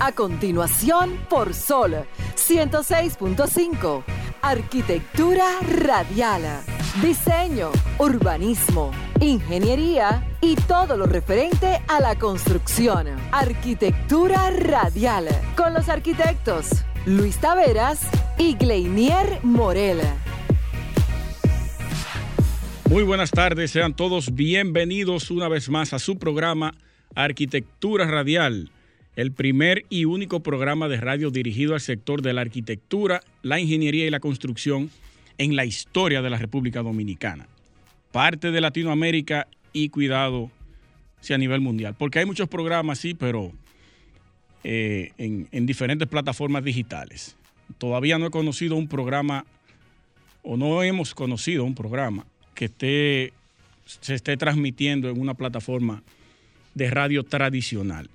A continuación, por Sol 106.5. Arquitectura radial. Diseño, urbanismo, ingeniería y todo lo referente a la construcción. Arquitectura radial. Con los arquitectos Luis Taveras y Gleinier Morel. Muy buenas tardes, sean todos bienvenidos una vez más a su programa Arquitectura Radial, el primer y único programa de radio dirigido al sector de la arquitectura, la ingeniería y la construcción en la historia de la República Dominicana. Parte de Latinoamérica y cuidado si a nivel mundial, porque hay muchos programas, sí, pero eh, en, en diferentes plataformas digitales. Todavía no he conocido un programa, o no hemos conocido un programa que esté, se esté transmitiendo en una plataforma de radio tradicional.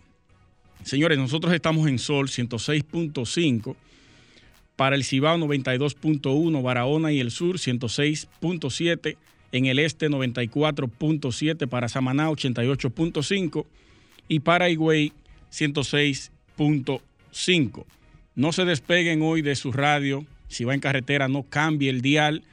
Señores, nosotros estamos en Sol 106.5, para el Cibao 92.1, Barahona y el Sur 106.7, en el Este 94.7, para Samaná 88.5 y para Higüey 106.5. No se despeguen hoy de su radio, si va en carretera no cambie el dial,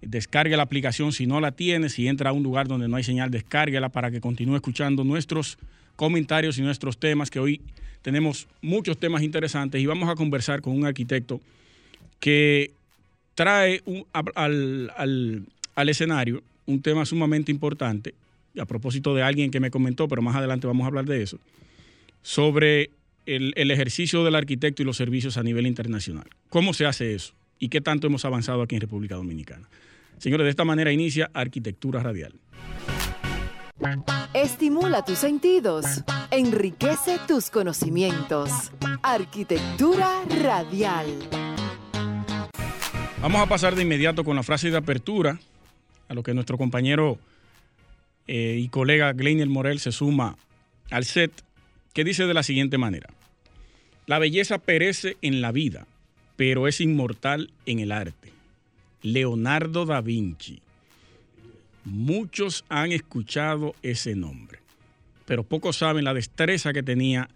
descargue la aplicación si no la tiene, si entra a un lugar donde no hay señal, descárguela para que continúe escuchando nuestros comentarios y nuestros temas, que hoy tenemos muchos temas interesantes y vamos a conversar con un arquitecto que trae un, al, al, al escenario un tema sumamente importante, a propósito de alguien que me comentó, pero más adelante vamos a hablar de eso, sobre el, el, ejercicio del arquitecto y los servicios a nivel internacional. ¿Cómo se hace eso? ¿Y qué tanto hemos avanzado aquí en República Dominicana? Señores, de esta manera inicia Arquitectura Radial. Estimula tus sentidos, enriquece tus conocimientos. Arquitectura Radial. Vamos a pasar de inmediato con la frase de apertura, a lo que nuestro compañero eh, y colega Gleiner Morel se suma al set, que dice de la siguiente manera. La belleza perece en la vida, pero es inmortal en el arte. Leonardo da Vinci. Muchos han escuchado ese nombre, pero pocos saben la destreza que tenía.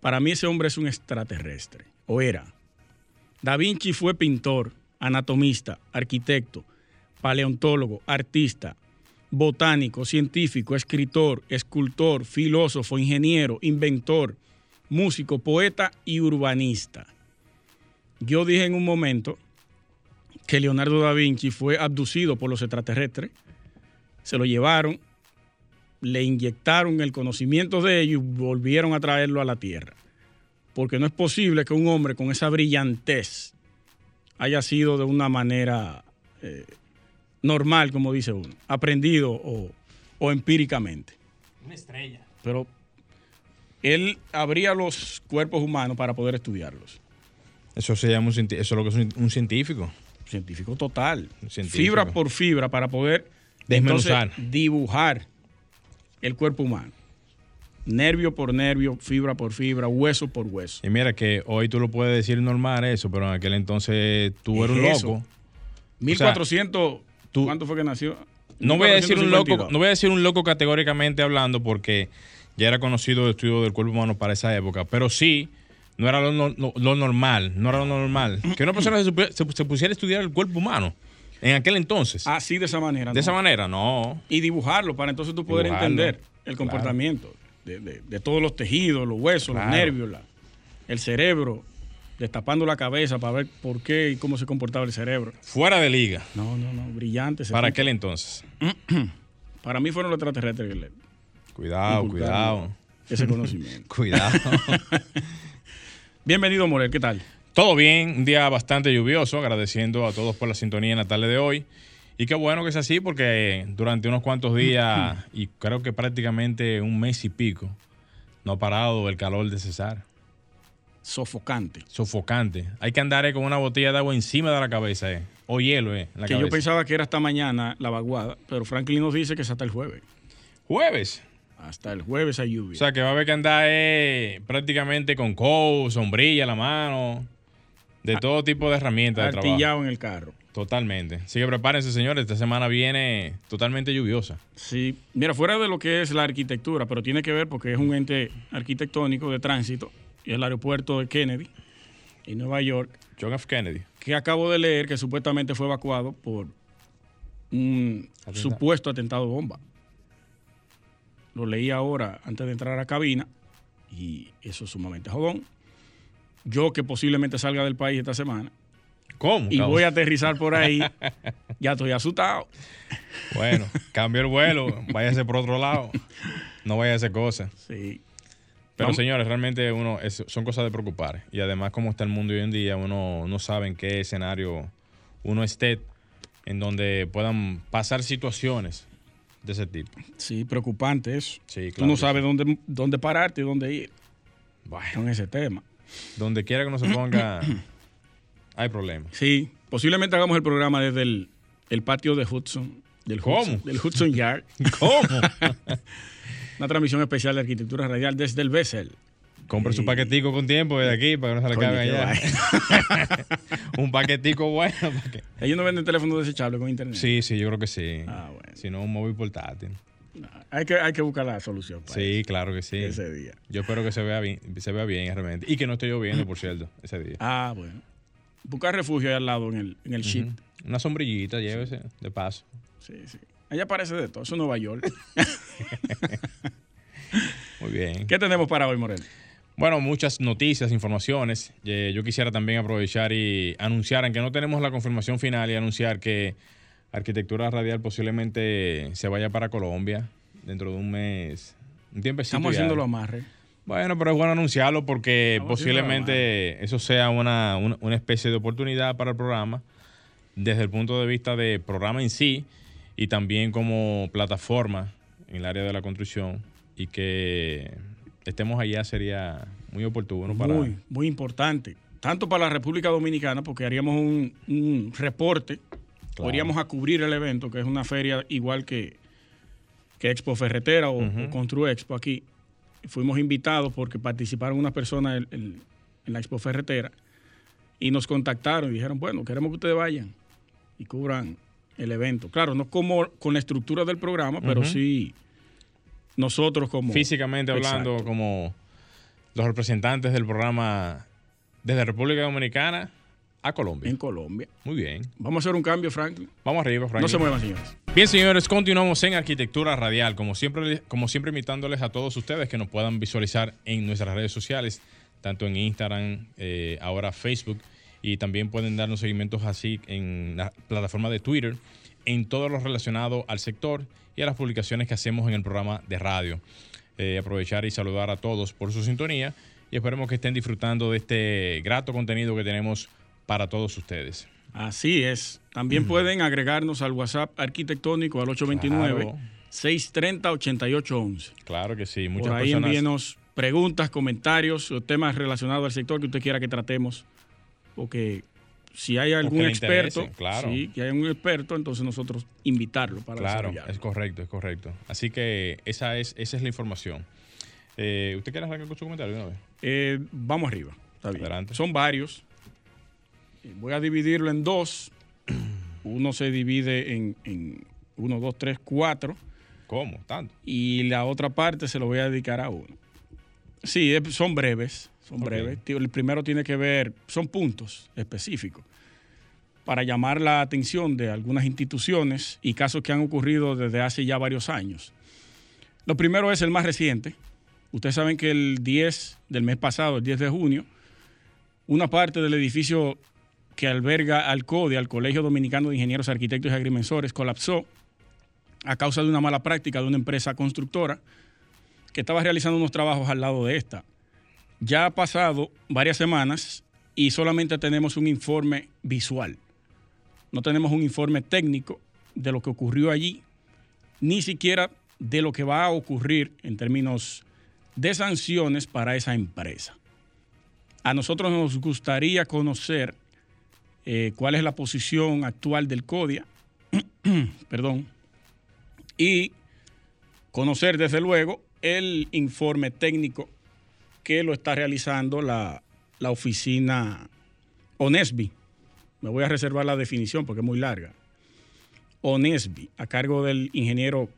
Para mí ese hombre es un extraterrestre, o era. Da Vinci fue pintor, anatomista, arquitecto, paleontólogo, artista, botánico, científico, escritor, escultor, filósofo, ingeniero, inventor, músico, poeta y urbanista. Yo dije en un momento que Leonardo da Vinci fue abducido por los extraterrestres, se lo llevaron, le inyectaron el conocimiento de ellos y volvieron a traerlo a la Tierra. Porque no es posible que un hombre con esa brillantez haya sido de una manera eh, normal, como dice uno, aprendido o, o empíricamente. Una estrella. Pero él abría los cuerpos humanos para poder estudiarlos. Eso se llama un, eso es lo que es un, un científico. Científico total. Científico. Fibra por fibra para poder Desmenuzar. entonces, dibujar el cuerpo humano. Nervio por nervio, fibra por fibra, hueso por hueso. Y mira que hoy tú lo puedes decir normal eso, pero en aquel entonces tú eras un eso. loco. 1400, tú- ¿cuánto fue que nació? No voy a decir un loco, 1452. no voy a decir un loco categóricamente hablando porque ya era conocido el estudio del cuerpo humano para esa época, pero sí no era lo, no- no- lo normal, no era lo normal que una persona se, supi- se- se pusiera a estudiar el cuerpo humano en aquel entonces. Así de esa manera. de ¿no? esa manera, no. Y dibujarlo para entonces tú poder Dibujarlo, entender el claro. comportamiento de, de- de todos los tejidos, los huesos, Claro. los nervios, la- el cerebro, destapando la cabeza para ver por qué y cómo se comportaba el cerebro. Fuera de liga. No, no, no, brillante. Para aquel entonces. Para mí fueron los extraterrestres que le Cuidado, cuidado. ese conocimiento. Cuidado. Bienvenido, Morel, ¿qué tal? Todo bien, un día bastante lluvioso, agradeciendo a todos por la sintonía en la tarde de hoy. Y qué bueno que es así porque durante unos cuantos días y creo que prácticamente un mes y pico no ha parado el calor de Cesar. Sofocante. Sofocante. Hay que andar eh, con una botella de agua encima de la cabeza, eh. O hielo, eh. en la que yo pensaba que era hasta mañana la vaguada, pero Franklin nos dice que es hasta el jueves. Jueves. Hasta el jueves hay lluvia. O sea que va a haber que andar eh, prácticamente con coat, sombrilla a la mano, de todo tipo de herramientas de trabajo. Artillado en el carro. Totalmente. Así que prepárense, señores. Esta semana viene totalmente lluviosa. Sí, mira, fuera de lo que es la arquitectura, pero tiene que ver porque es un ente arquitectónico de tránsito, y el aeropuerto de Kennedy en Nueva York, John F. Kennedy. que acabo de leer que supuestamente fue evacuado por un supuesto atentado bomba. Lo leí ahora antes de entrar a la cabina y eso es sumamente jodón. Yo que posiblemente salga del país esta semana ¿Cómo? y cabrón? voy a aterrizar por ahí, ya estoy asustado. Bueno, cambio el vuelo, váyase por otro lado. No vaya a hacer cosas. Sí. Pero señores, realmente uno es- son cosas de preocupar. Y además, como está el mundo hoy en día, uno no sabe en qué escenario uno esté en donde puedan pasar situaciones de ese tipo. Sí, preocupante eso. Sí, Tú claro no que sabes sí. dónde, dónde pararte y dónde ir Bueno, con ese tema. Donde quiera que uno se ponga, hay problemas. Sí, posiblemente hagamos el programa desde el, el patio de Hudson. Del ¿Cómo? Hudson, del Hudson Yard. ¿Cómo? Una transmisión especial de arquitectura radial desde el Bessel. Compre su paquetico con tiempo de aquí para que no se le qué allá. un paquetico bueno. Ellos no venden teléfono desechable con internet. Sí, sí, yo creo que sí. Ah, bueno. Si no, un móvil portátil. Hay que, hay que buscar la solución para Sí, claro que sí. ese día. Yo espero que se vea bien, se vea bien realmente. Y que no esté lloviendo, por cierto, ese día. Ah, bueno. Buscar refugio ahí al lado en el, en el sheet. Ujú. Una sombrillita, llévese, de paso. Sí, sí. Allá parece de todo. Eso es Nueva York. Muy bien. ¿Qué tenemos para hoy, Morel? Bueno, muchas noticias, informaciones. Eh, yo quisiera también aprovechar y anunciar, aunque no tenemos la confirmación final, y anunciar que Arquitectura Radial posiblemente se vaya para Colombia dentro de un mes. Un tiempecito. Estamos haciendo los amarres. Bueno, pero es bueno anunciarlo porque Estamos posiblemente eso sea una, una, una especie de oportunidad para el programa desde el punto de vista de programa en sí y también como plataforma en el área de la construcción y que estemos allá sería muy oportuno para... Muy, muy importante. Tanto para la República Dominicana, porque haríamos un, un reporte, Claro. podríamos a cubrir el evento, que es una feria igual que, que Expo Ferretera o, Ujú. o Constru Expo aquí. Fuimos invitados porque participaron unas personas en, la Expo Ferretera y nos contactaron y dijeron, bueno, queremos que ustedes vayan y cubran el evento. Claro, no como con la estructura del programa, pero sí nosotros como... Físicamente hablando, Exacto. como los representantes del programa desde República Dominicana a Colombia. En Colombia. Muy bien. Vamos a hacer un cambio, Franklin. Vamos arriba, Franklin. No se muevan, señores. Bien, señores, continuamos en Arquitectura Radial, como siempre, como siempre invitándoles a todos ustedes que nos puedan visualizar en nuestras redes sociales, tanto en Instagram, eh, ahora Facebook, y también pueden darnos seguimientos así en la plataforma de Twitter, en todo lo relacionado al sector y a las publicaciones que hacemos en el programa de radio. Eh, aprovechar y saludar a todos por su sintonía y esperemos que estén disfrutando de este grato contenido que tenemos para todos ustedes. Así es. También pueden agregarnos al WhatsApp arquitectónico al 829-630-8811. Claro que sí, muchas Por ahí personas. envíenos preguntas, comentarios o temas relacionados al sector que usted quiera que tratemos. O que si hay algún experto, claro. sí, que hay un experto, entonces nosotros invitarlo para Claro, es correcto, es correcto. Así que esa es, esa es la información. Eh, ¿Usted quiere arrancar con su comentario una vez? Eh, vamos arriba. Está bien. Adelante. Son varios. Eh, Voy a dividirlo en dos. Uno se divide en, en uno, dos, tres, cuatro. ¿Cómo? ¿Tanto? y la otra parte se lo voy a dedicar a uno. Sí, son breves, son breves. El primero tiene que ver, son puntos específicos para llamar la atención de algunas instituciones y casos que han ocurrido desde hace ya varios años. Lo primero es el más reciente. Ustedes saben que el 10 del mes pasado, el 10 de junio, una parte del edificio que alberga al CODE, al Colegio Dominicano de Ingenieros, Arquitectos y Agrimensores, colapsó a causa de una mala práctica de una empresa constructora que estaba realizando unos trabajos al lado de esta. Ya ha pasado varias semanas y solamente tenemos un informe visual. No tenemos un informe técnico de lo que ocurrió allí, ni siquiera de lo que va a ocurrir en términos de sanciones para esa empresa. A nosotros nos gustaría conocer eh, cuál es la posición actual del CODIA, perdón, y conocer desde luego el informe técnico que lo está realizando la, la oficina ONESBI. Me voy a reservar la definición porque es muy larga. ONESBI, a cargo del ingeniero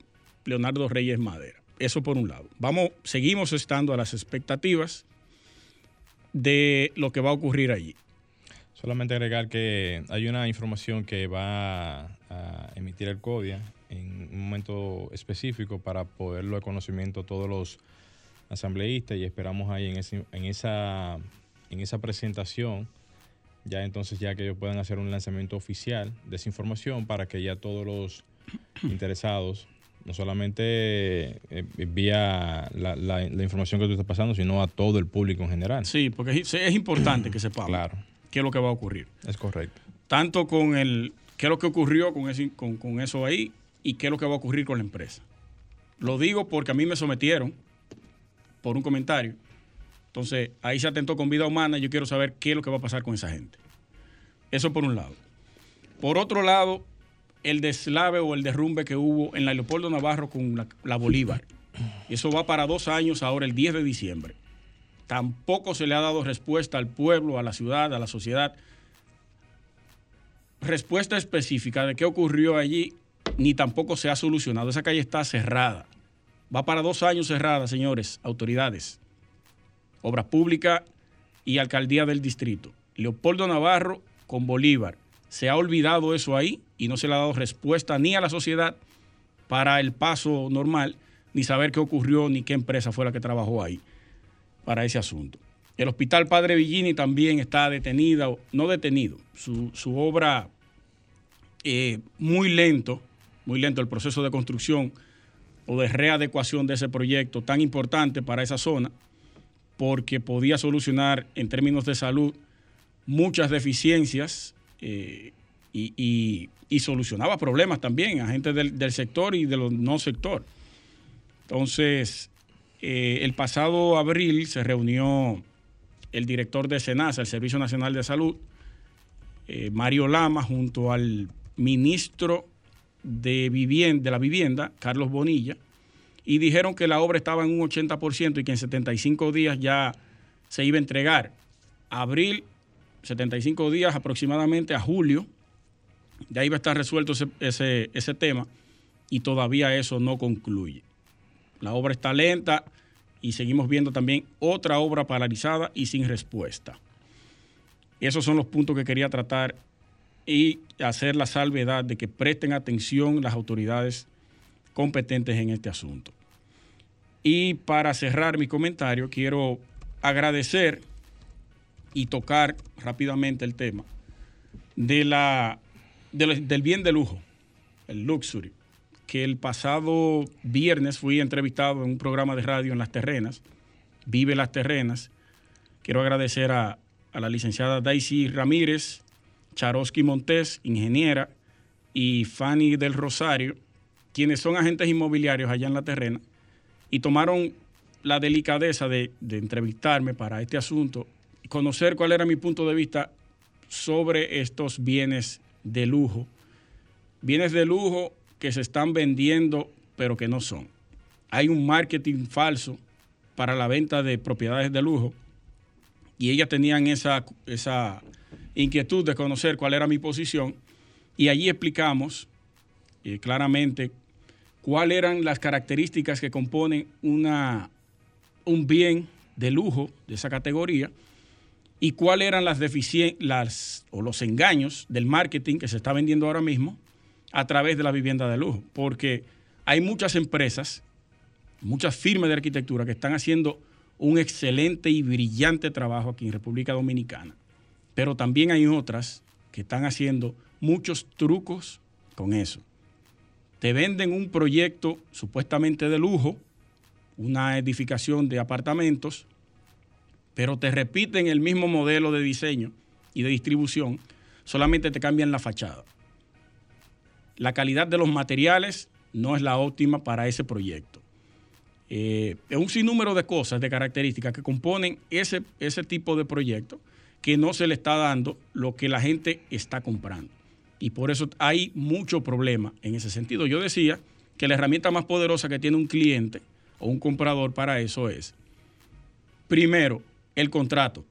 Leonardo Reyes Madera. Eso por un lado. Vamos, seguimos estando a las expectativas de lo que va a ocurrir allí. Solamente agregar que hay una información que va a emitir el CODIA en un momento específico para poderlo de conocimiento a todos los asambleístas y esperamos ahí en, en, esa, en esa presentación ya entonces ya que ellos puedan hacer un lanzamiento oficial de esa información para que ya todos los interesados no solamente eh, vía la, la, información que tú estás pasando, sino a todo el público en general. Sí, porque es, es importante que sepamos claro. Qué es lo que va a ocurrir. Es correcto. Tanto con el qué es lo que ocurrió con, ese, con, con eso ahí y qué es lo que va a ocurrir con la empresa. Lo digo porque a mí me sometieron por un comentario. Entonces, ahí se atentó con vida humana y yo quiero saber qué es lo que va a pasar con esa gente. Eso por un lado. Por otro lado, el deslave o el derrumbe que hubo en la Leopoldo Navarro con la, la Bolívar. Eso va para dos años ahora, el 10 de diciembre. Tampoco se le ha dado respuesta al pueblo, a la ciudad, a la sociedad. Respuesta específica de qué ocurrió allí, ni tampoco se ha solucionado. Esa calle está cerrada. Va para dos años cerrada, señores, autoridades. Obras Públicas y Alcaldía del Distrito. Leopoldo Navarro con Bolívar. Se ha olvidado eso ahí y no se le ha dado respuesta ni a la sociedad para el paso normal, ni saber qué ocurrió, ni qué empresa fue la que trabajó ahí para ese asunto. El Hospital Padre Villini también está detenida, no detenido, su, su obra eh, muy lento, muy lento el proceso de construcción o de readecuación de ese proyecto tan importante para esa zona, porque podía solucionar en términos de salud muchas deficiencias eh, y, solucionaba problemas también a gente del, sector y de los no sector. Entonces, eh, el pasado abril se reunió el director de SENASA, el Servicio Nacional de Salud, eh, Mario Lama, junto al ministro de, vivienda, la Vivienda, Carlos Bonilla, y dijeron que la obra estaba en un 80% y que en 75 días ya se iba a entregar. Abril 75 días aproximadamente a julio, ya iba a estar resuelto ese, tema y todavía eso no concluye. La obra está lenta y seguimos viendo también otra obra paralizada y sin respuesta. Esos son los puntos que quería tratar y hacer la salvedad de que presten atención las autoridades competentes en este asunto. Y para cerrar mi comentario, quiero agradecer y tocar rápidamente el tema de la, del bien de lujo, el luxury, que el pasado viernes fui entrevistado en un programa de radio en Las Terrenas, Vive Las Terrenas. Quiero agradecer a, a la licenciada Daisy Ramírez, Charosky Montés, ingeniera, y Fanny del Rosario, quienes son agentes inmobiliarios allá en La Terrena, y tomaron la delicadeza de, de entrevistarme para este asunto conocer cuál era mi punto de vista sobre estos bienes de lujo. Bienes de lujo que se están vendiendo pero que no son. Hay un marketing falso para la venta de propiedades de lujo y ellas tenían esa, esa inquietud de conocer cuál era mi posición y allí explicamos eh, claramente cuáles eran las características que componen una, un bien de lujo de esa categoría y cuáles eran las deficiencias o los engaños del marketing que se está vendiendo ahora mismo a través de la vivienda de lujo. Porque hay muchas empresas, muchas firmas de arquitectura que están haciendo un excelente y brillante trabajo aquí en República Dominicana. Pero también hay otras que están haciendo muchos trucos con eso. Te venden un proyecto supuestamente de lujo, una edificación de apartamentos, pero te repiten el mismo modelo de diseño y de distribución, solamente te cambian la fachada. La calidad de los materiales no es la óptima para ese proyecto. Eh, es un sinnúmero de cosas, de características que componen ese, ese tipo de proyecto que no se le está dando lo que la gente está comprando. Y por eso hay mucho problema en ese sentido. Yo decía que la herramienta más poderosa que tiene un cliente o un comprador para eso es, primero, el contrato.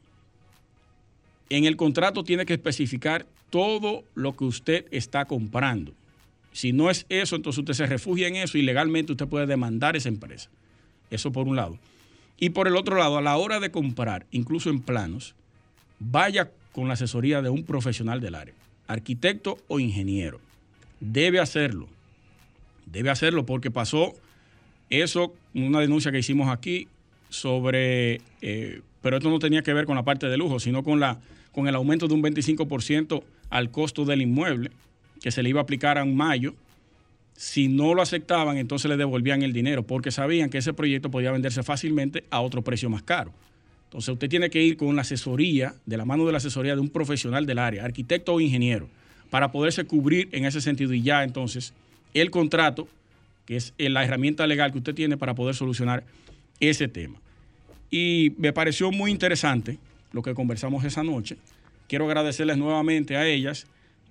En el contrato tiene que especificar todo lo que usted está comprando. Si no es eso, entonces usted se refugia en eso y legalmente usted puede demandar esa empresa. Eso por un lado. Y por el otro lado, a la hora de comprar, incluso en planos, vaya con la asesoría de un profesional del área, arquitecto o ingeniero. Debe hacerlo. Debe hacerlo porque pasó eso, una denuncia que hicimos aquí sobre, eh, pero esto no tenía que ver con la parte de lujo, sino con, la, con el aumento de un 25% al costo del inmueble que se le iba a aplicar en mayo. Si no lo aceptaban, entonces le devolvían el dinero porque sabían que ese proyecto podía venderse fácilmente a otro precio más caro. Entonces usted tiene que ir con la asesoría, de la mano de la asesoría de un profesional del área, arquitecto o ingeniero, para poderse cubrir en ese sentido y ya entonces el contrato, que es la herramienta legal que usted tiene para poder solucionar ese tema. Y me pareció muy interesante lo que conversamos esa noche. Quiero agradecerles nuevamente a ellas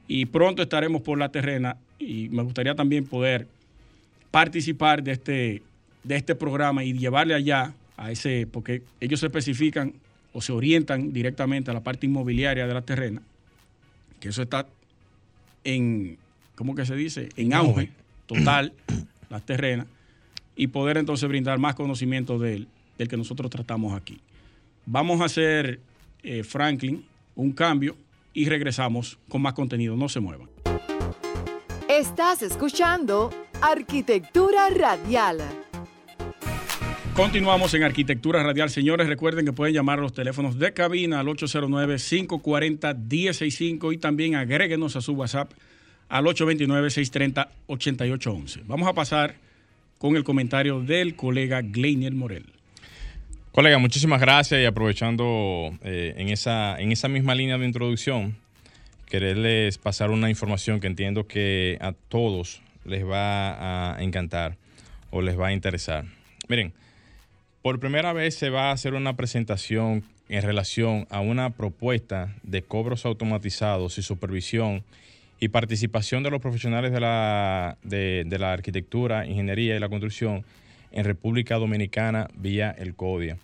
y pronto estaremos por la terrena y me gustaría también poder participar de este, de este programa y llevarle allá a ese, porque ellos se especifican o se orientan directamente a la parte inmobiliaria de la terrena, que eso está en, ¿cómo que se dice? En auge total, las terrenas, y poder entonces brindar más conocimiento del, del que nosotros tratamos aquí. Vamos a hacer, eh, Franklin, un cambio y regresamos con más contenido. No se muevan. Estás escuchando Arquitectura Radial. Continuamos en Arquitectura Radial. Señores, recuerden que pueden llamar a los teléfonos de cabina al 809-540-1065 y también agréguenos a su WhatsApp al 829-630-8811. Vamos a pasar con el comentario del colega Gleinier Morel. Colega, muchísimas gracias y aprovechando eh, en, esa, en esa misma línea de introducción, quererles pasar una información que entiendo que a todos les va a encantar o les va a interesar. Miren, por primera vez se va a hacer una presentación en relación a una propuesta de cobros automatizados y supervisión y participación de los profesionales de la, de, de la arquitectura, ingeniería y la construcción en República Dominicana vía el CODIA.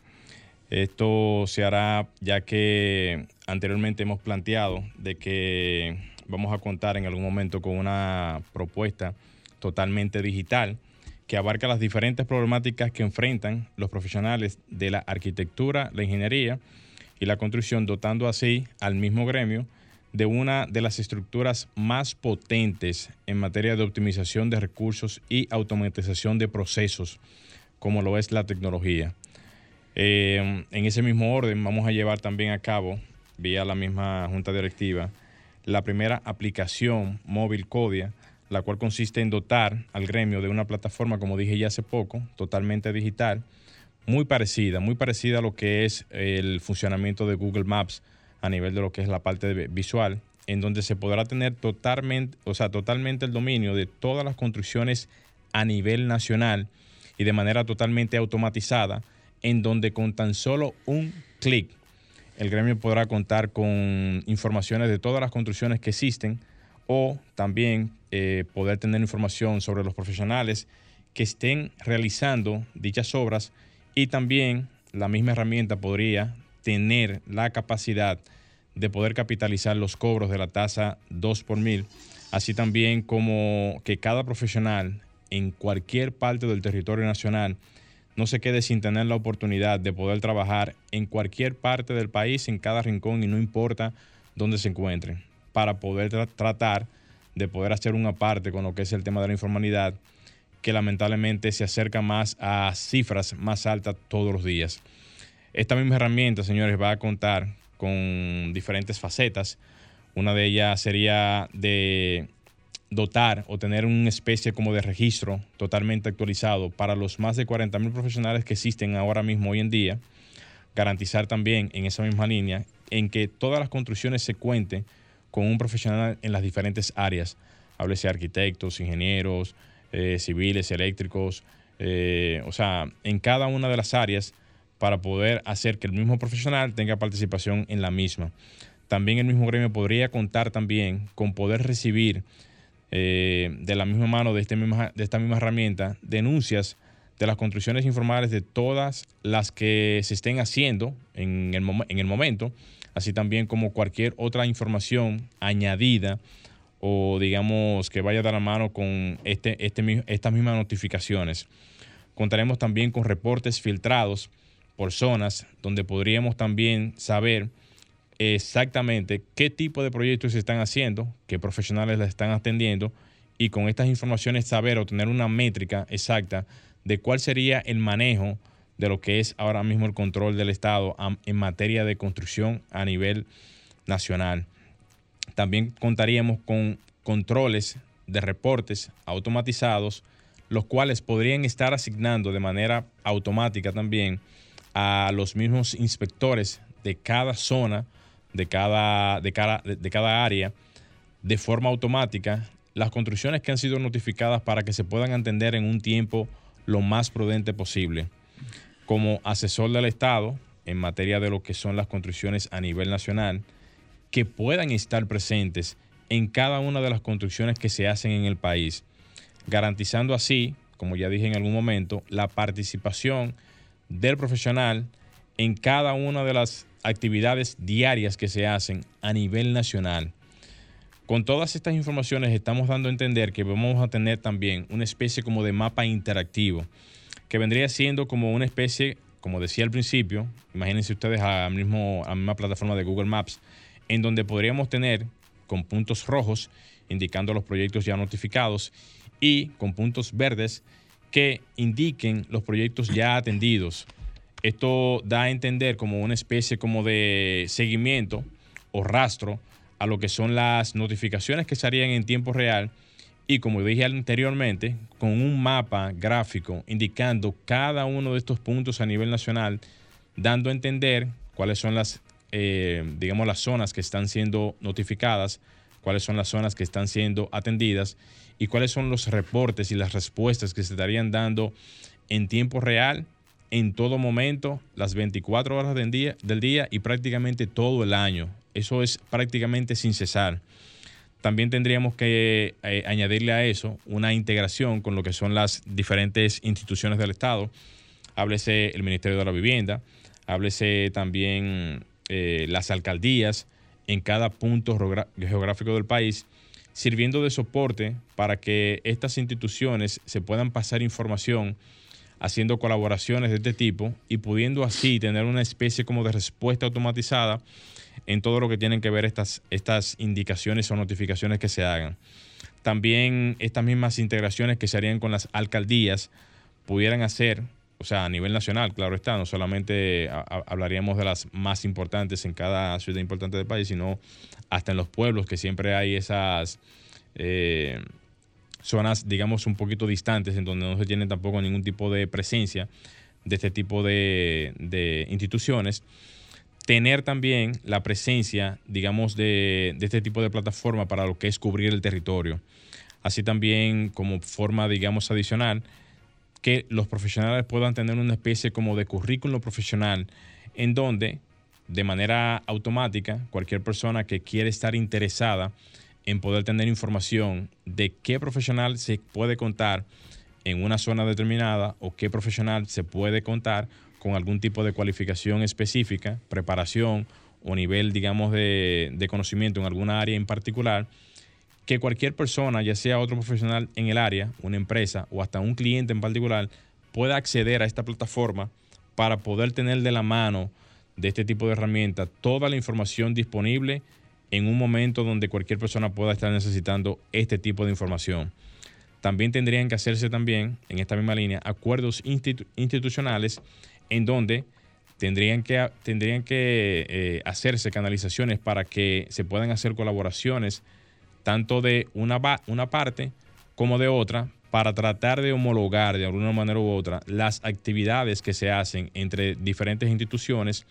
Esto se hará ya que anteriormente hemos planteado de que vamos a contar en algún momento con una propuesta totalmente digital que abarca las diferentes problemáticas que enfrentan los profesionales de la arquitectura, la ingeniería y la construcción, dotando así al mismo gremio de una de las estructuras más potentes en materia de optimización de recursos y automatización de procesos, como lo es la tecnología. Eh, en ese mismo orden, vamos a llevar también a cabo, vía la misma junta directiva, la primera aplicación móvil CODIA, la cual consiste en dotar al gremio de una plataforma, como dije ya hace poco, totalmente digital, muy parecida, muy parecida a lo que es el funcionamiento de Google Maps a nivel de lo que es la parte visual, en donde se podrá tener totalmente, o sea, totalmente el dominio de todas las construcciones a nivel nacional y de manera totalmente automatizada en donde con tan solo un clic el gremio podrá contar con informaciones de todas las construcciones que existen o también eh, poder tener información sobre los profesionales que estén realizando dichas obras y también la misma herramienta podría tener la capacidad de poder capitalizar los cobros de la tasa 2 por mil, así también como que cada profesional en cualquier parte del territorio nacional no se quede sin tener la oportunidad de poder trabajar en cualquier parte del país, en cada rincón y no importa dónde se encuentren, para poder tratar de poder hacer una parte con lo que es el tema de la informalidad, que lamentablemente se acerca más a cifras más altas todos los días. Esta misma herramienta, señores, va a contar con diferentes facetas. Una de ellas sería de dotar o tener una especie como de registro totalmente actualizado para los más de 40 mil profesionales que existen ahora mismo hoy en día. Garantizar también en esa misma línea en que todas las construcciones se cuenten con un profesional en las diferentes áreas. Háblese arquitectos, ingenieros, eh, civiles, eléctricos, eh, o sea, en cada una de las áreas para poder hacer que el mismo profesional tenga participación en la misma. También el mismo gremio podría contar también con poder recibir eh, de la misma mano de, este misma, de esta misma herramienta denuncias de las construcciones informales de todas las que se estén haciendo en el, en el momento, así también como cualquier otra información añadida o digamos que vaya de la mano con este, este, estas mismas notificaciones. Contaremos también con reportes filtrados por zonas, donde podríamos también saber exactamente qué tipo de proyectos se están haciendo, qué profesionales la están atendiendo y con estas informaciones saber o tener una métrica exacta de cuál sería el manejo de lo que es ahora mismo el control del Estado en materia de construcción a nivel nacional. También contaríamos con controles de reportes automatizados, los cuales podrían estar asignando de manera automática también a los mismos inspectores de cada zona, de cada, de cada, de cada área, de forma automática, las construcciones que han sido notificadas para que se puedan atender en un tiempo lo más prudente posible. Como asesor del Estado en materia de lo que son las construcciones a nivel nacional, que puedan estar presentes en cada una de las construcciones que se hacen en el país, garantizando así, como ya dije en algún momento, la participación del profesional en cada una de las actividades diarias que se hacen a nivel nacional. Con todas estas informaciones estamos dando a entender que vamos a tener también una especie como de mapa interactivo, que vendría siendo como una especie, como decía al principio, imagínense ustedes a, mismo, a la misma plataforma de Google Maps, en donde podríamos tener con puntos rojos indicando los proyectos ya notificados y con puntos verdes que indiquen los proyectos ya atendidos. Esto da a entender como una especie como de seguimiento o rastro a lo que son las notificaciones que se harían en tiempo real y como dije anteriormente, con un mapa gráfico indicando cada uno de estos puntos a nivel nacional, dando a entender cuáles son las eh, digamos, las zonas que están siendo notificadas, cuáles son las zonas que están siendo atendidas y cuáles son los reportes y las respuestas que se estarían dando en tiempo real, en todo momento, las 24 horas del día, del día y prácticamente todo el año. Eso es prácticamente sin cesar. También tendríamos que eh, añadirle a eso una integración con lo que son las diferentes instituciones del Estado. Háblese el Ministerio de la Vivienda, háblese también eh, las alcaldías en cada punto geográfico del país, sirviendo de soporte para que estas instituciones se puedan pasar información haciendo colaboraciones de este tipo y pudiendo así tener una especie como de respuesta automatizada en todo lo que tienen que ver estas, estas indicaciones o notificaciones que se hagan. También estas mismas integraciones que se harían con las alcaldías pudieran hacer o sea, a nivel nacional, claro está, no solamente hablaríamos de las más importantes en cada ciudad importante del país, sino hasta en los pueblos, que siempre hay esas eh, zonas, digamos, un poquito distantes, en donde no se tiene tampoco ningún tipo de presencia de este tipo de, instituciones. Tener también la presencia, digamos, de, de este tipo de plataforma para lo que es cubrir el territorio. Así también como forma, digamos, adicional, que los profesionales puedan tener una especie como de currículo profesional en donde de manera automática cualquier persona que quiere estar interesada en poder tener información de qué profesional se puede contar en una zona determinada o qué profesional se puede contar con algún tipo de cualificación específica, preparación o nivel, digamos, de, de conocimiento en alguna área en particular, que cualquier persona, ya sea otro profesional en el área, una empresa o hasta un cliente en particular, pueda acceder a esta plataforma para poder tener de la mano de este tipo de herramientas toda la información disponible en un momento donde cualquier persona pueda estar necesitando este tipo de información. También tendrían que hacerse también, en esta misma línea, acuerdos institucionales en donde tendrían que, tendrían que eh, hacerse canalizaciones para que se puedan hacer colaboraciones tanto de una, una parte como de otra, para tratar de homologar de alguna manera u otra las actividades que se hacen entre diferentes instituciones,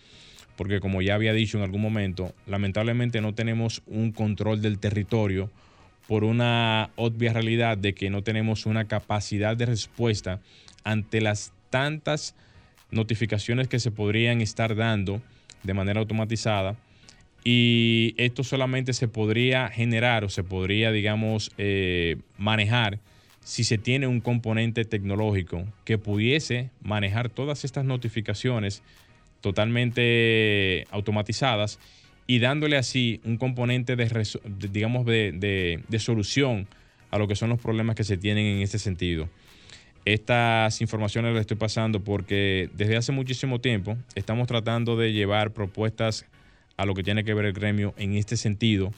porque como ya había dicho en algún momento, lamentablemente no tenemos un control del territorio por una obvia realidad de que no tenemos una capacidad de respuesta ante las tantas notificaciones que se podrían estar dando de manera automatizada y esto solamente se podría generar o se podría, digamos, eh, manejar si se tiene un componente tecnológico que pudiese manejar todas estas notificaciones totalmente automatizadas y dándole así un componente de, digamos, de, de, solución a lo que son los problemas que se tienen en este sentido. Estas informaciones las estoy pasando porque desde hace muchísimo tiempo estamos tratando de llevar propuestas a lo que tiene que ver el gremio en este sentido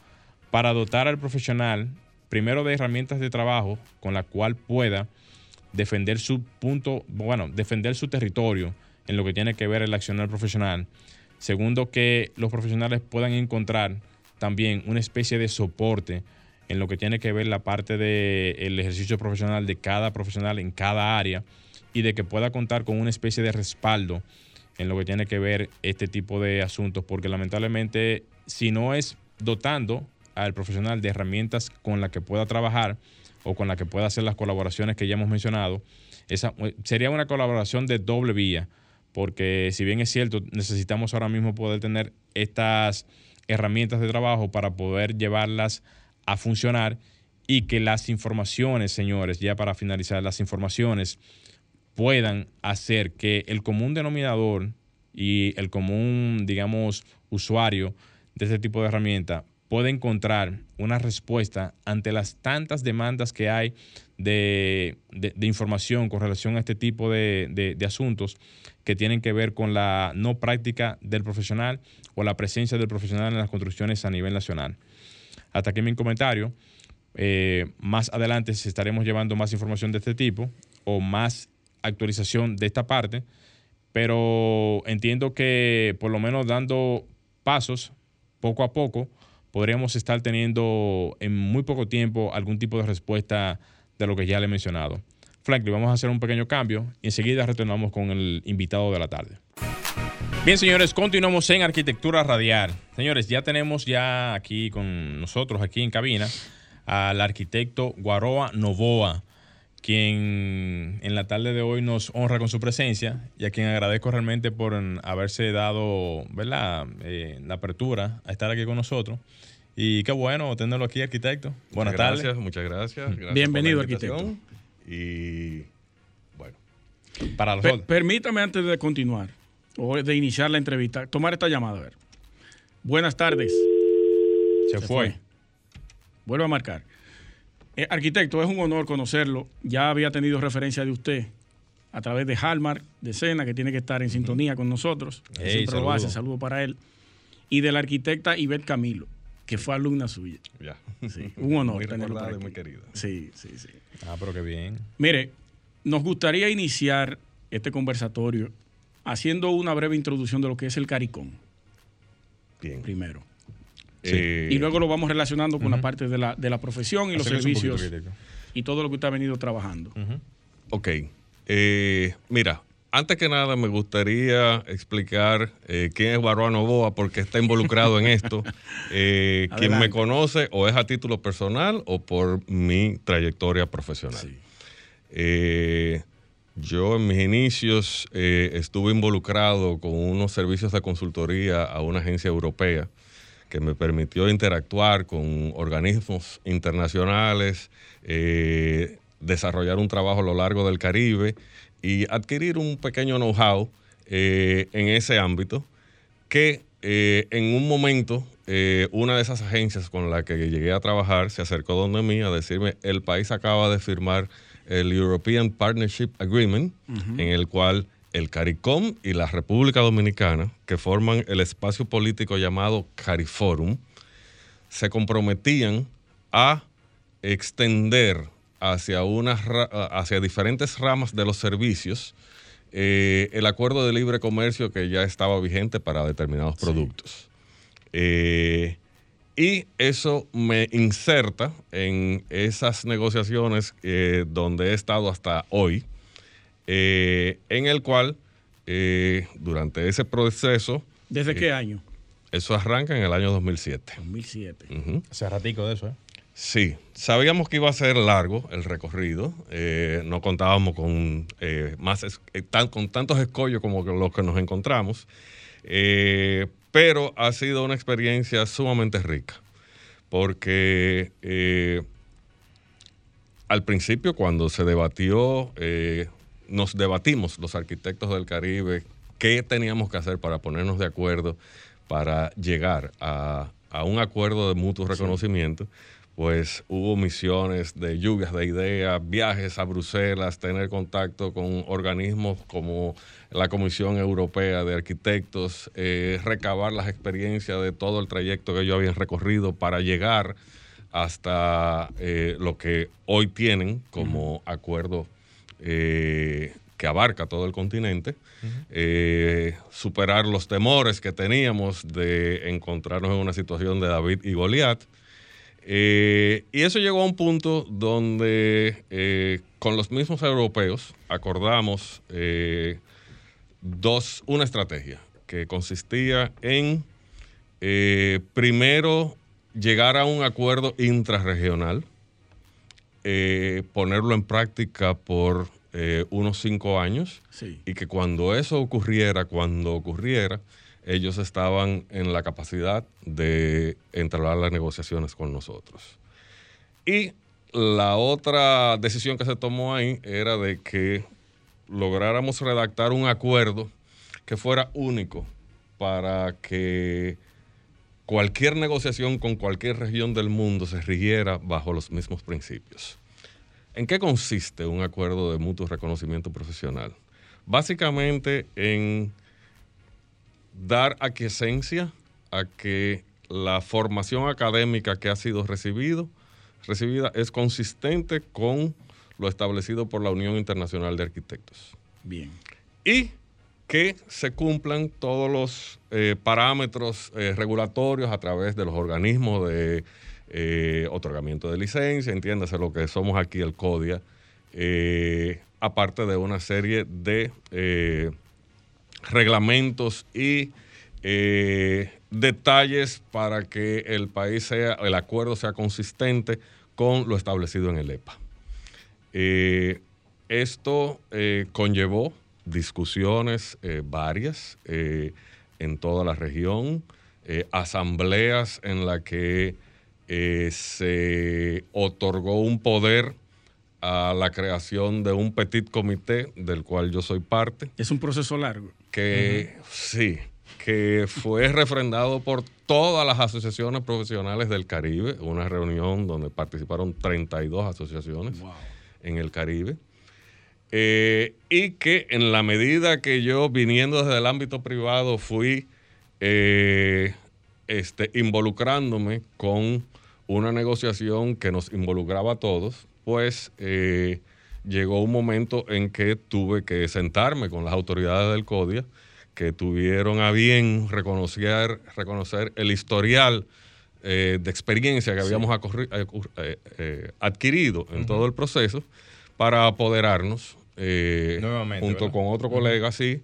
para dotar al profesional primero de herramientas de trabajo con la cual pueda defender su punto, bueno, defender su territorio en lo que tiene que ver el accionar profesional. Segundo, que los profesionales puedan encontrar también una especie de soporte en lo que tiene que ver la parte del ejercicio profesional de cada profesional en cada área y de que pueda contar con una especie de respaldo en lo que tiene que ver este tipo de asuntos, porque lamentablemente si no es dotando al profesional de herramientas con las que pueda trabajar o con las que pueda hacer las colaboraciones que ya hemos mencionado, esa sería una colaboración de doble vía, porque si bien es cierto, necesitamos ahora mismo poder tener estas herramientas de trabajo para poder llevarlas a funcionar y que las informaciones, señores, ya para finalizar, las informaciones puedan hacer que el común denominador y el común, digamos, usuario de este tipo de herramienta pueda encontrar una respuesta ante las tantas demandas que hay de, información con relación a este tipo de, de, asuntos que tienen que ver con la no práctica del profesional o la presencia del profesional en las construcciones a nivel nacional. Hasta aquí mi comentario. Eh, más adelante estaremos llevando más información de este tipo o más actualización de esta parte, pero entiendo que por lo menos dando pasos poco a poco podríamos estar teniendo en muy poco tiempo algún tipo de respuesta de lo que ya le he mencionado. Franklin, vamos a hacer un pequeño cambio y enseguida retornamos con el invitado de la tarde. Bien, señores, continuamos en Arquitectura Radial. Señores, ya tenemos ya aquí con nosotros, aquí en cabina, al arquitecto Guaroa Novoa, quien en la tarde de hoy nos honra con su presencia y a quien agradezco realmente por haberse dado ¿verdad? Eh, la apertura a estar aquí con nosotros. Y qué bueno tenerlo aquí, arquitecto. Buenas tardes. Gracias, muchas gracias. gracias Bienvenido, arquitecto. Y bueno. Para los Permítame antes de continuar o de iniciar la entrevista, tomar esta llamada. A ver. Buenas tardes. Se, fue. Vuelvo a marcar. Eh, arquitecto, es un honor conocerlo. Ya había tenido referencia de usted a través de Halmar, de Sena, que tiene que estar en sintonía con nosotros. siempre lo hace, saludo para él. Y de la arquitecta Ivette Camilo, que fue alumna suya. Ya. Sí, un honor muy tenerlo muy querida. Sí, sí, sí. Ah, pero qué bien. Mire, nos gustaría iniciar este conversatorio haciendo una breve introducción de lo que es el CARICOM. Bien. Primero. Eh, y luego lo vamos relacionando con la parte de la, de la profesión y los servicios y todo lo que usted ha venido trabajando. Ok. Eh, mira, antes que nada me gustaría explicar eh, quién es Baruano Boa porque está involucrado en esto. quien me conoce o es a título personal o por mi trayectoria profesional. Sí. Yo en mis inicios eh, estuve involucrado con unos servicios de consultoría a una agencia europea que me permitió interactuar con organismos internacionales, eh, desarrollar un trabajo a lo largo del Caribe y adquirir un pequeño know-how eh, en ese ámbito que en un momento una de esas agencias con la que llegué a trabajar se acercó donde mí a decirme, el país acaba de firmar el European Partnership Agreement, en el cual el CARICOM y la República Dominicana, que forman el espacio político llamado CARIFORUM, se comprometían a extender hacia, unas, hacia diferentes ramas de los servicios eh, el acuerdo de libre comercio que ya estaba vigente para determinados productos. Eh, y eso me inserta en esas negociaciones eh, donde he estado hasta hoy, eh, en el cual eh, durante ese proceso... ¿Desde qué año? Eso arranca en el año 2007. 2007. Hace ratico de eso, ¿eh? Sí, sabíamos que iba a ser largo el recorrido, no contábamos con, más, con tantos escollos como los que nos encontramos, pero ha sido una experiencia sumamente rica, porque eh, al principio cuando se debatió, eh, nos debatimos los arquitectos del Caribe qué teníamos que hacer para ponernos de acuerdo para llegar a, un acuerdo de mutuo reconocimiento, pues hubo misiones de lluvias de ideas, viajes a Bruselas, tener contacto con organismos como la Comisión Europea de Arquitectos, eh, recabar las experiencias de todo el trayecto que ellos habían recorrido para llegar hasta eh, lo que hoy tienen como acuerdo eh, que abarca todo el continente, superar los temores que teníamos de encontrarnos en una situación de David y Goliat. y eso llegó a un punto donde con los mismos europeos acordamos dos, una estrategia que consistía en, eh, primero, llegar a un acuerdo intrarregional, eh, ponerlo en práctica por eh, unos cinco años y que cuando eso ocurriera, cuando ocurriera, ellos estaban en la capacidad de entrar a las negociaciones con nosotros. Y la otra decisión que se tomó ahí era de que lográramos redactar un acuerdo que fuera único para que cualquier negociación con cualquier región del mundo se rigiera bajo los mismos principios. ¿En qué consiste un acuerdo de mutuo reconocimiento profesional? Básicamente en dar aquiescencia a que la formación académica que ha sido recibido, recibida es consistente con lo establecido por la Unión Internacional de Arquitectos. Bien. Y que se cumplan todos los eh, parámetros eh, regulatorios a través de los organismos de eh, otorgamiento de licencia, entiéndase lo que somos aquí el CODIA, aparte de una serie de reglamentos y detalles para que el país sea, el acuerdo sea consistente con lo establecido en el EPA. Esto conllevó discusiones eh, varias en toda la región, asambleas en las que se otorgó un poder a la creación de un petit comité del cual yo soy parte. Es un proceso largo. Que sí, que fue refrendado por todas las asociaciones profesionales del Caribe, una reunión donde participaron 32 asociaciones. Wow en el Caribe. Eh, y que en la medida que yo, viniendo desde el ámbito privado, fui eh, este, involucrándome con una negociación que nos involucraba a todos, pues eh, llegó un momento en que tuve que sentarme con las autoridades del CODIA, que tuvieron a bien reconocer, reconocer el historial eh, de experiencia que habíamos eh, adquirido en todo el proceso para apoderarnos junto con otro colega, sí,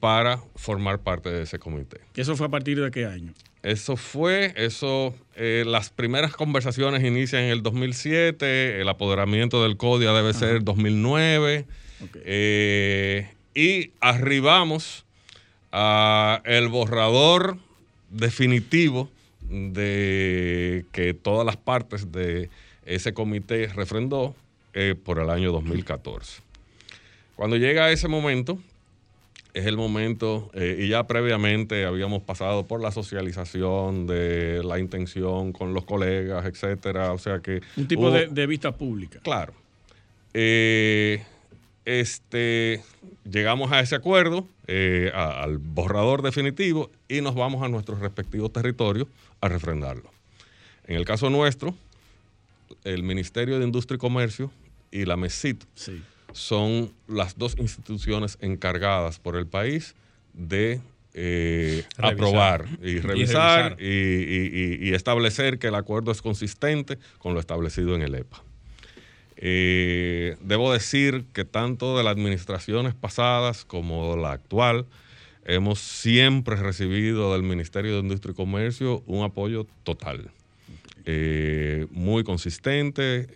para formar parte de ese comité. ¿Y eso fue a partir de qué año? Eso fue, eso, las primeras conversaciones inician en el 2007, el apoderamiento del CODIA debe ser 2009, y arribamos a el borrador definitivo de que todas las partes de ese comité refrendó eh, por el año 2014. Cuando llega ese momento, es el momento, eh, y ya previamente habíamos pasado por la socialización de la intención con los colegas, etcétera, o sea que... Un tipo de, vista pública. Claro. Eh, este, llegamos a ese acuerdo, al borrador definitivo, y nos vamos a nuestros respectivos territorios a refrendarlo. En el caso nuestro, el Ministerio de Industria y Comercio y la MESIT son las dos instituciones encargadas por el país de eh, aprobar y revisar, y, establecer que el acuerdo es consistente con lo establecido en el EPA. Eh, debo decir que tanto de las administraciones pasadas como la actual, hemos siempre recibido del Ministerio de Industria y Comercio un apoyo total, eh, muy consistente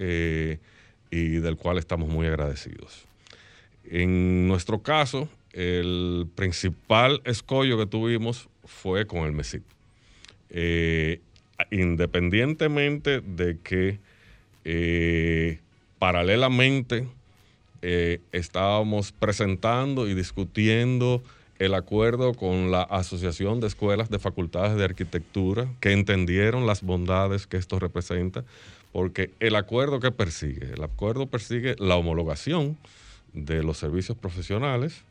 y del cual estamos muy agradecidos. En nuestro caso, el principal escollo que tuvimos fue con el MESIT. Eh, independientemente de que paralelamente estábamos presentando y discutiendo el acuerdo con la Asociación de Escuelas de Facultades de Arquitectura, que entendieron las bondades que esto representa, porque el acuerdo que persigue, el acuerdo persigue la homologación de los servicios profesionales,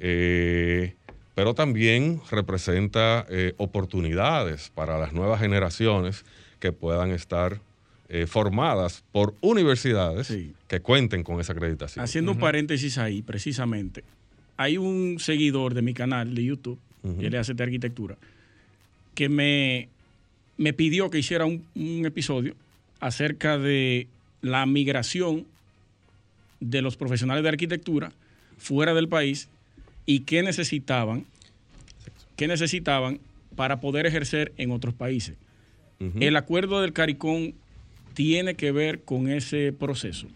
eh, pero también representa eh, oportunidades para las nuevas generaciones que puedan estar eh, formadas por universidades que cuenten con esa acreditación. Haciendo un paréntesis ahí, precisamente, hay un seguidor de mi canal de YouTube, que le hace de arquitectura, que me, me pidió que hiciera un, un episodio acerca de la migración de los profesionales de arquitectura fuera del país y qué necesitaban, qué necesitaban para poder ejercer en otros países. El acuerdo del CARICOM tiene que ver con ese proceso.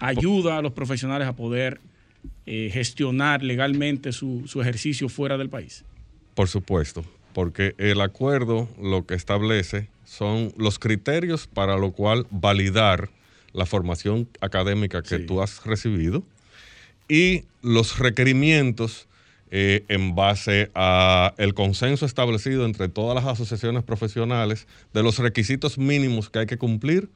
Ayuda a los profesionales a poder eh, gestionar legalmente su, su ejercicio fuera del país. Por supuesto, porque el acuerdo lo que establece son los criterios para lo cual validar la formación académica que tú has recibido y los requerimientos eh, en base a el consenso establecido entre todas las asociaciones profesionales de los requisitos mínimos que hay que cumplir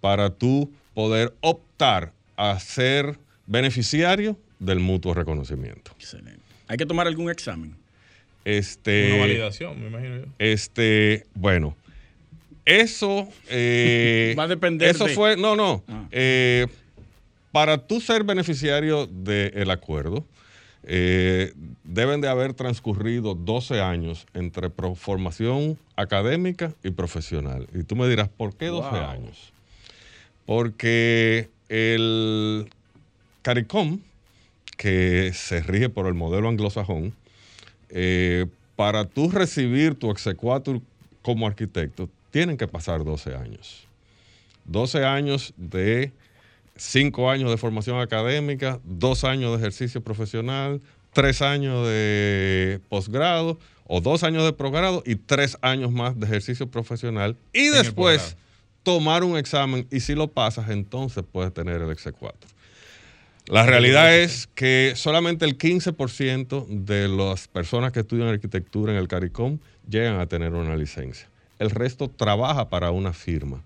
para tú poder optar a ser beneficiario del mutuo reconocimiento. Excelente. ¿Hay que tomar algún examen? Este, Una validación, me imagino yo. Este, bueno, eso eh, va a depender. Eso de... fue, no, no. Ah. Eh, para tú ser beneficiario del acuerdo, eh, deben de haber transcurrido 12 años entre formación académica y profesional. Y tú me dirás, ¿por qué 12 wow. años? Porque el CARICOM, que se rige por el modelo anglosajón, eh, para tú recibir tu exequatur como arquitecto, tienen que pasar 12 años. 12 años de 5 años de formación académica, 2 años de ejercicio profesional, 3 años de posgrado o 2 años de progrado y 3 años más de ejercicio profesional. Y en después tomar un examen y si lo pasas, entonces puedes tener el exequatur. La realidad es que solamente el 15% de las personas que estudian arquitectura en el CARICOM llegan a tener una licencia el resto trabaja para una firma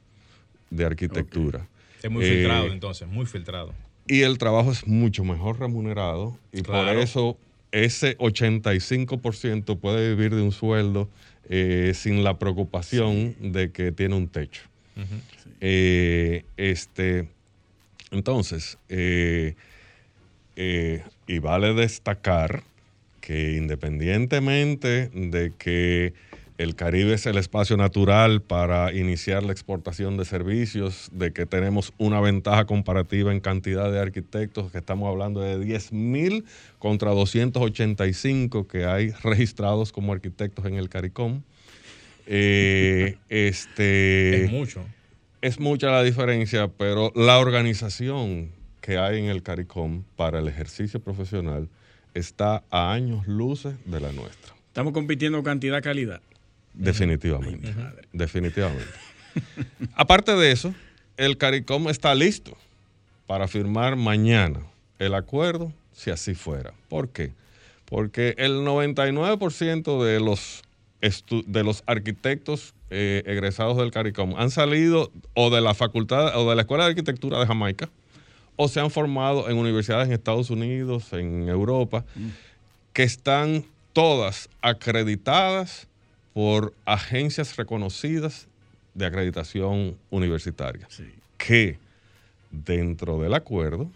de arquitectura. Okay. Es muy filtrado eh, entonces, muy filtrado. Y el trabajo es mucho mejor remunerado y claro. por eso ese 85% puede vivir de un sueldo eh, sin la preocupación sí. de que tiene un techo. Uh -huh. sí. eh, este, entonces, y vale destacar que independientemente de que el Caribe es el espacio natural para iniciar la exportación de servicios, de que tenemos una ventaja comparativa en cantidad de arquitectos, que estamos hablando de 10 mil contra 285 que hay registrados como arquitectos en el CARICOM. Eh, este, es mucho. Es mucha la diferencia, pero la organización que hay en el CARICOM para el ejercicio profesional está a años luces de la nuestra. Estamos compitiendo cantidad-calidad. Definitivamente. Ay, definitivamente. Aparte de eso, el CARICOM está listo para firmar mañana el acuerdo, si así fuera. ¿Por qué? Porque el 99% de los, de los arquitectos eh, egresados del CARICOM han salido o de la facultad o de la Escuela de Arquitectura de Jamaica o se han formado en universidades en Estados Unidos, en Europa, mm. que están todas acreditadas por agencias reconocidas de acreditación universitaria. Sí. Que dentro del acuerdo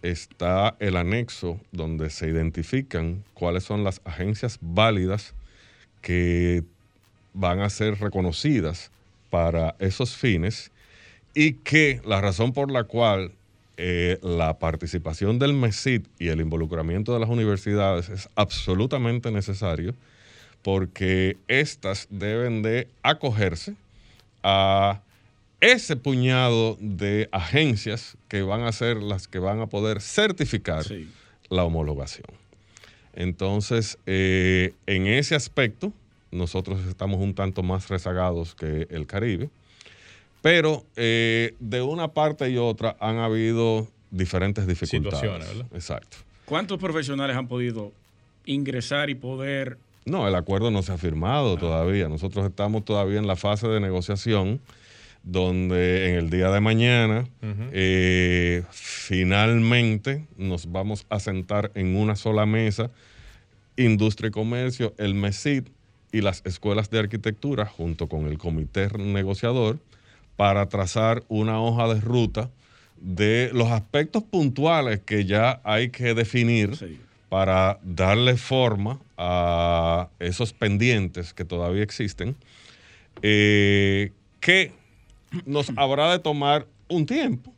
está el anexo donde se identifican cuáles son las agencias válidas que van a ser reconocidas para esos fines y que la razón por la cual eh, la participación del MESID y el involucramiento de las universidades es absolutamente necesario porque éstas deben de acogerse a ese puñado de agencias que van a ser las que van a poder certificar sí. la homologación. Entonces, eh, en ese aspecto, nosotros estamos un tanto más rezagados que el Caribe, pero eh, de una parte y otra han habido diferentes dificultades. Situaciones, ¿verdad? Exacto. ¿Cuántos profesionales han podido ingresar y poder... No, el acuerdo no se ha firmado todavía. Nosotros estamos todavía en la fase de negociación donde en el día de mañana eh, finalmente nos vamos a sentar en una sola mesa, industria y comercio, el MESID y las escuelas de arquitectura junto con el comité negociador para trazar una hoja de ruta de los aspectos puntuales que ya hay que definir para darle forma a esos pendientes que todavía existen, eh, que nos habrá de tomar un tiempo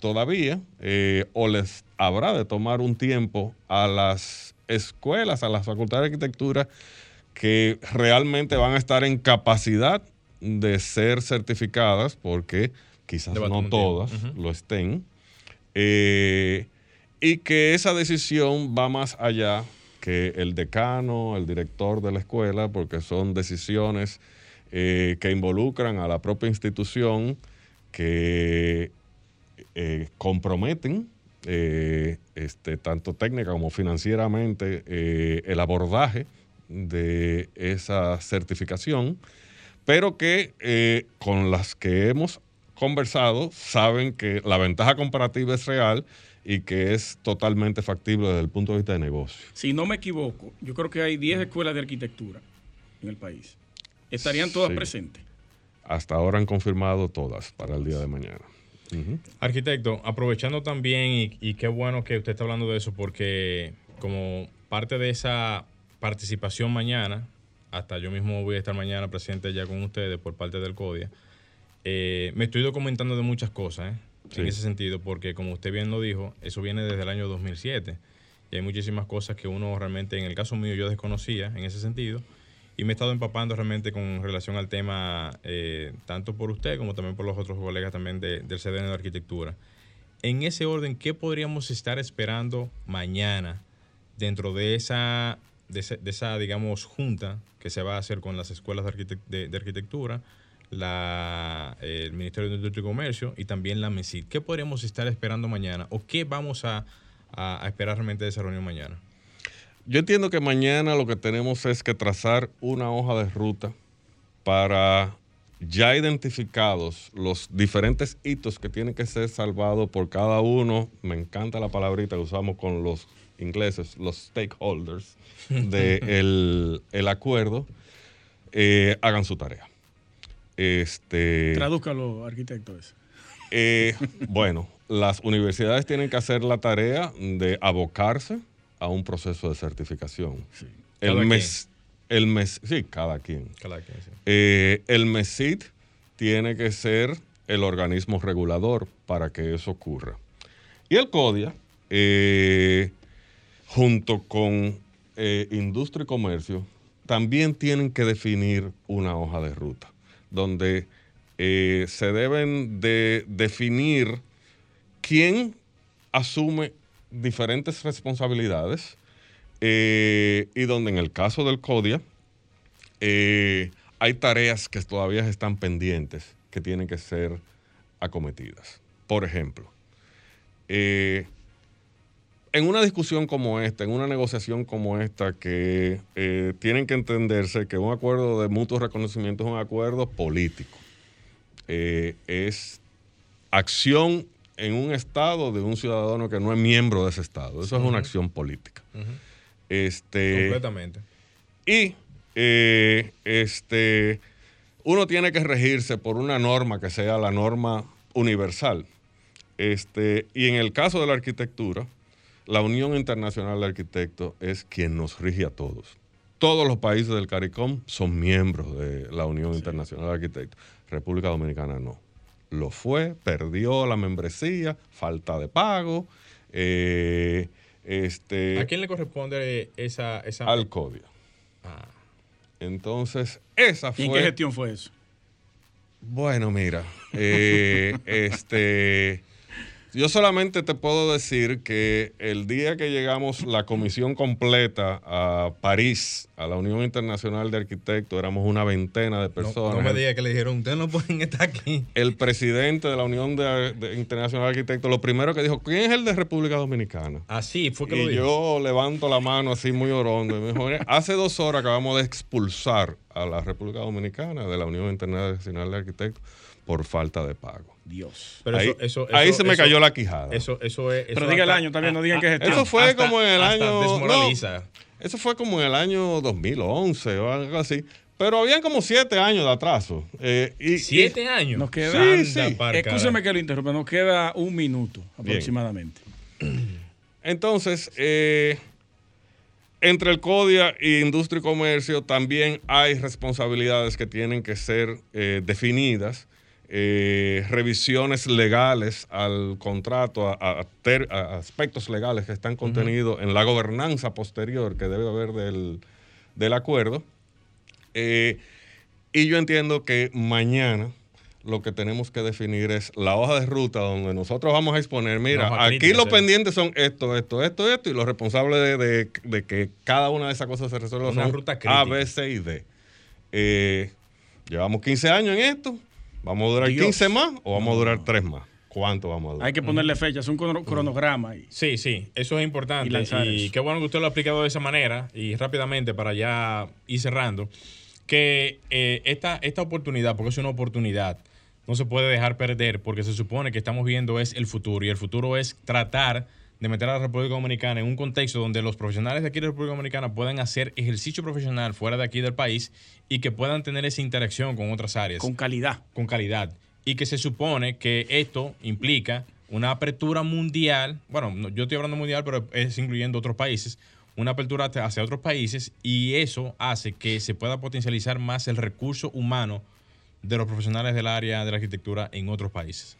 todavía, eh, o les habrá de tomar un tiempo a las escuelas, a las facultades de arquitectura, que realmente van a estar en capacidad de ser certificadas, porque quizás no todas lo estén, eh, y que esa decisión va más allá que el decano, el director de la escuela, porque son decisiones eh, que involucran a la propia institución, que eh, comprometen este, tanto técnica como financieramente el abordaje de esa certificación, pero que con las que hemos conversado saben que la ventaja comparativa es real y que es totalmente factible desde el punto de vista de negocio. Si no me equivoco, yo creo que hay 10 escuelas de arquitectura en el país. ¿Estarían todas presentes? Hasta ahora han confirmado todas para el día de mañana. Arquitecto, aprovechando también, y, y, qué bueno que usted está hablando de eso, porque como parte de esa participación mañana, hasta yo mismo voy a estar mañana presente ya con ustedes por parte del CODIA, eh, me estoy documentando de muchas cosas, ¿eh? En ese sentido, porque como usted bien lo dijo, eso viene desde el año 2007 y hay muchísimas cosas que uno realmente, en el caso mío, yo desconocía en ese sentido y me he estado empapando realmente con relación al tema, eh, tanto por usted como también por los otros colegas también del CDN de Arquitectura. En ese orden, ¿qué podríamos estar esperando mañana dentro de esa, de esa, digamos, junta que se va a hacer con las escuelas de arquitectura? La, el Ministerio de Industria y Comercio y también la MESID. ¿Qué podríamos estar esperando mañana o qué vamos a, esperar realmente de esa reunión mañana? Yo entiendo que mañana lo que tenemos es que trazar una hoja de ruta para ya identificados los diferentes hitos que tienen que ser salvados por cada uno. Me encanta la palabrita que usamos con los ingleses, los stakeholders del el acuerdo, eh, hagan su tarea. Este, Tradúcalo, arquitecto. Eh, bueno, las universidades tienen que hacer la tarea de abocarse a un proceso de certificación. El mes, el mes, sí, cada quien. Eh, el MESID tiene que ser el organismo regulador para que eso ocurra. Y el CODIA, eh, junto con Industria y Comercio, también tienen que definir una hoja de ruta donde eh, se deben de definir quién asume diferentes responsabilidades eh, y donde en el caso del CODIA eh, hay tareas que todavía están pendientes que tienen que ser acometidas. Por ejemplo, en una discusión como esta, en una negociación como esta, que eh, tienen que entenderse que un acuerdo de mutuo reconocimiento es un acuerdo político. Eh, es acción en un estado de un ciudadano que no es miembro de ese estado. Eso es una acción política. este, Completamente. Y eh, este, uno tiene que regirse por una norma que sea la norma universal. Este, y en el caso de la arquitectura, la Unión Internacional de Arquitectos es quien nos rige a todos. Todos los países del CARICOM son miembros de la Unión Internacional de Arquitectos. República Dominicana no. Lo fue, perdió la membresía, falta de pago. Eh, este, ¿A quién le corresponde esa...? esa... Al CODIA. Ah. Entonces, esa fue... ¿Y en qué gestión fue eso? Bueno, mira, eh, este Yo solamente te puedo decir que el día que llegamos la comisión completa a París, a la Unión Internacional de Arquitectos, éramos una veintena de personas. No, me diga que le dijeron, ustedes no pueden estar aquí. El presidente de la Unión Internacional de Arquitectos, lo primero que dijo, ¿quién es el de República Dominicana? Así fue que y lo dijo. yo levanto la mano así muy orondo. Y me dijo, hace dos horas acabamos de expulsar a la República Dominicana de la Unión Internacional de Arquitectos por falta de pago. Dios. Pero ahí, eso, ahí se me cayó la quijada. Eso, eso es. Pero diga el año también, no digan que es este. Eso fue como en el año. Desmoraliza. eso fue como en el año 2011 o algo así. Pero habían como siete años de atraso. Eh, y, ¿Siete años? Nos queda. Sí, sí. Escúcheme que lo interrumpa, nos queda un minuto aproximadamente. Entonces, eh, entre el CODIA y Industria y Comercio también hay responsabilidades que tienen que ser eh, definidas eh, revisiones legales al contrato, a, aspectos legales que están contenidos en la gobernanza posterior que debe haber del, acuerdo. Eh, y yo entiendo que mañana lo que tenemos que definir es la hoja de ruta donde nosotros vamos a exponer, mira, aquí los pendientes son esto, esto, esto, esto, y los responsables de, que cada una de esas cosas se resuelva son ruta A, B, C y D. Eh, llevamos 15 años en esto, ¿Vamos a durar 15 más o vamos a durar 3 más? ¿Cuánto vamos a durar? Hay que ponerle fecha, es un cronograma. Sí, sí, eso es importante. Y, qué bueno que usted lo ha explicado de esa manera y rápidamente para ya ir cerrando, que eh, esta, esta oportunidad, porque es una oportunidad, no se puede dejar perder porque se supone que estamos viendo es el futuro y el futuro es tratar de meter a la República Dominicana en un contexto donde los profesionales de aquí de la República Dominicana puedan hacer ejercicio profesional fuera de aquí del país y que puedan tener esa interacción con otras áreas. Con calidad. Con calidad. Y que se supone que esto implica una apertura mundial, bueno, yo estoy hablando mundial, pero es incluyendo otros países, una apertura hacia otros países y eso hace que se pueda potencializar más el recurso humano de los profesionales del área de la arquitectura en otros países.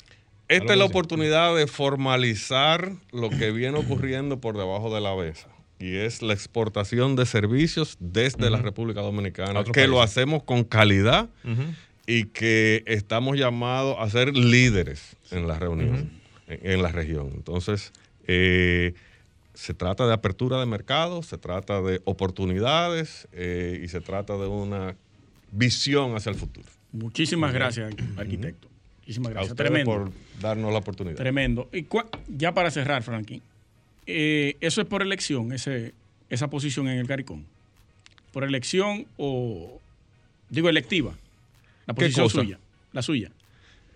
Esta es la oportunidad de formalizar lo que viene ocurriendo por debajo de la mesa y es la exportación de servicios desde la República Dominicana, que lo hacemos con calidad y que estamos llamados a ser líderes en la reunión, en, la región. Entonces, eh, se trata de apertura de mercado, se trata de oportunidades eh, y se trata de una visión hacia el futuro. Muchísimas gracias, arquitecto. Muchísimas gracias. Tremendo. por darnos la oportunidad. Tremendo. Y ya para cerrar, Franklin, eh, ¿eso es por elección, ese, esa posición en el CARICOM? ¿Por elección o, digo, electiva? La posición suya. La suya.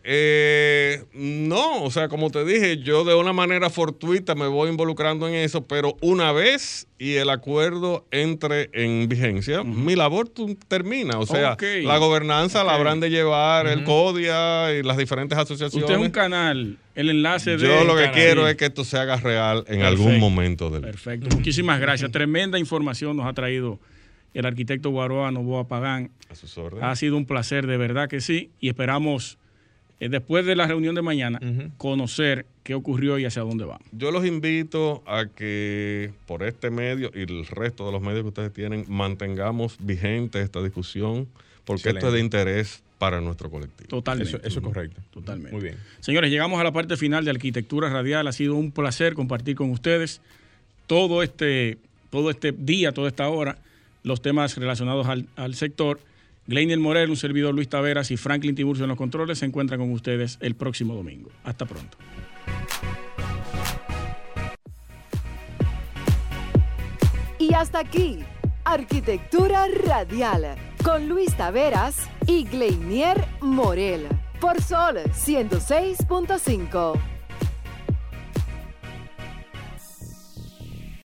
Eh, no, o sea, como te dije, yo de una manera fortuita me voy involucrando en eso, pero una vez y el acuerdo entre en vigencia, mi labor termina. O sea, la gobernanza la habrán de llevar el CODIA y las diferentes asociaciones. Usted es un canal, el enlace de. Yo lo que quiero es que esto se haga real en algún momento del. Perfecto. Muchísimas gracias. Tremenda información nos ha traído el arquitecto Guaroa Novoa Pagán. A sus órdenes. Ha sido un placer, de verdad que sí. Y esperamos después de la reunión de mañana, conocer qué ocurrió y hacia dónde vamos. Yo los invito a que por este medio y el resto de los medios que ustedes tienen, mantengamos vigente esta discusión, porque esto es de interés para nuestro colectivo. Totalmente. Eso, eso, es correcto. Totalmente. Muy bien. Señores, llegamos a la parte final de Arquitectura Radial. Ha sido un placer compartir con ustedes todo este, todo este día, toda esta hora, los temas relacionados al, al sector. Gleinier Morel, un servidor Luis Taveras y Franklin Tiburcio en los controles se encuentran con ustedes el próximo domingo. Hasta pronto. Y hasta aquí, Arquitectura Radial, con Luis Taveras y Gleinier Morel, por Sol 106.5.